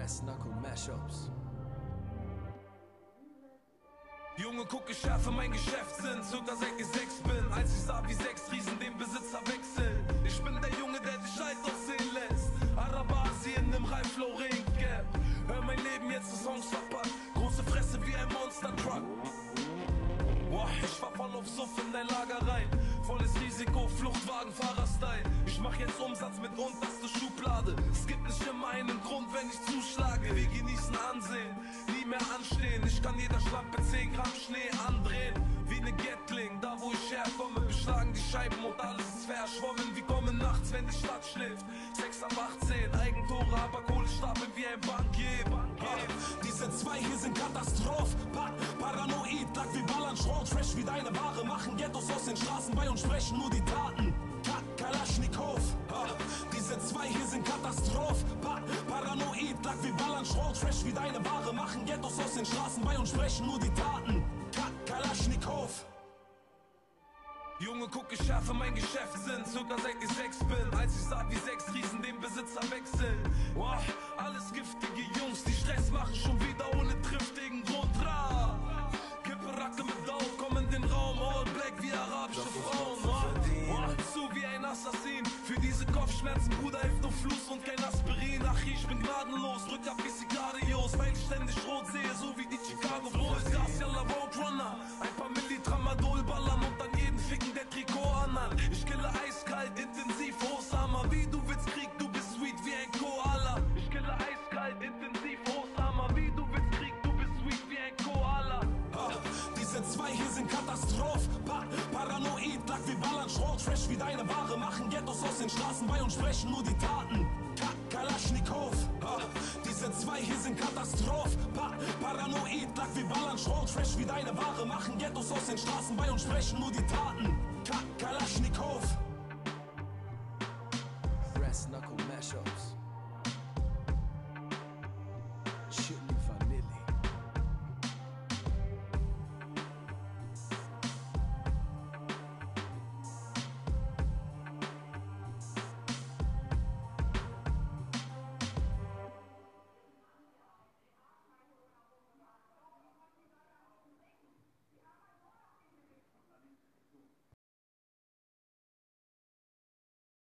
Brass Knuckle Mashups. Junge, gucke schärfe mein Geschäftssinn, circa seit ich sechs bin, als ich sah, wie sechs Riesen den Besitzer wechseln. Ich bin der Junge, der dich alt aussehen lässt. Arabasien im Reiflow Ring Gap. Hör mein Leben jetzt, die Songs verpackt. Große Fresse wie ein Monster Truck. Boah, ich war voll auf Suff in dein Lager rein. Volles Risiko, Fluchtwagen, Fahrerstyle. Ich mach jetzt Umsatz mit unterste Schublade. Es gibt nicht immer einen Grund, wenn ich zuschlage. Ansehen, nie mehr anstehen. Ich kann jeder Schlampe 10 Gramm Schnee andrehen. Wie ne Gatling, da wo ich herkomme, beschlagen die Scheiben und alles ist verschwommen. Wir kommen nachts, wenn die Stadt schläft. 6 ab 18, Eigentore, aber Kohle stapeln wie ein Bankier. Bankier. Diese zwei hier sind Katastroph. Pa Paranoid, lag wie Ballern, Schrott, Trash wie deine Ware. Machen Ghettos aus den Straßen bei uns, sprechen nur die Taten. Ballern, Schrott, Trash wie deine Ware. Machen Ghettos aus den Straßen bei uns, sprechen nur die Taten. Ka Kalaschnikow. Junge, gucke schärfe mein Geschäftssinn, circa seit ich sechs bin, als ich sah, wie sechs Riesen den Besitzer wechseln. Wow, alles giftige Jungs, die Stress machen schon wieder ohne triftigen Grund. Ra. Kippe Racke mit Down, komm in den Raum, all black wie arabische Frauen. Wow, wow, zu wie ein Assassin, für diese Kopfschmerzen, Bruder, hilft nur Fluss und kein Aspirin. Gnadenlos, drück ab wie Sicarios, weil ich ständig rot sehe, so wie die Chicago Bulls. Gas, yalla, Roadrunner, ein paar Millitramadol ballern und dann jeden ficken, der Trikot anhat. Ich kille eiskalt, intensiv, Osama, wie du willst Krieg, du bist sweet wie ein Koala. Ich kille eiskalt, intensiv, Osama, wie du willst Krieg, du bist sweet wie ein Koala. Ha, Diese zwei hier sind Katastroph. Pa Paranoid, lag wie Ballern, Schrott, Trash wie deine Ware. Machen Ghettos aus den Straßen bei uns, sprechen nur die Taten. Ka Kalaschnikow. Diese zwei hier sind Katastroph. Pa Paranoid, lag wie Ballern, Schrott, Trash wie deine Ware. Machen Ghettos aus den Straßen bei uns, sprechen nur die Taten.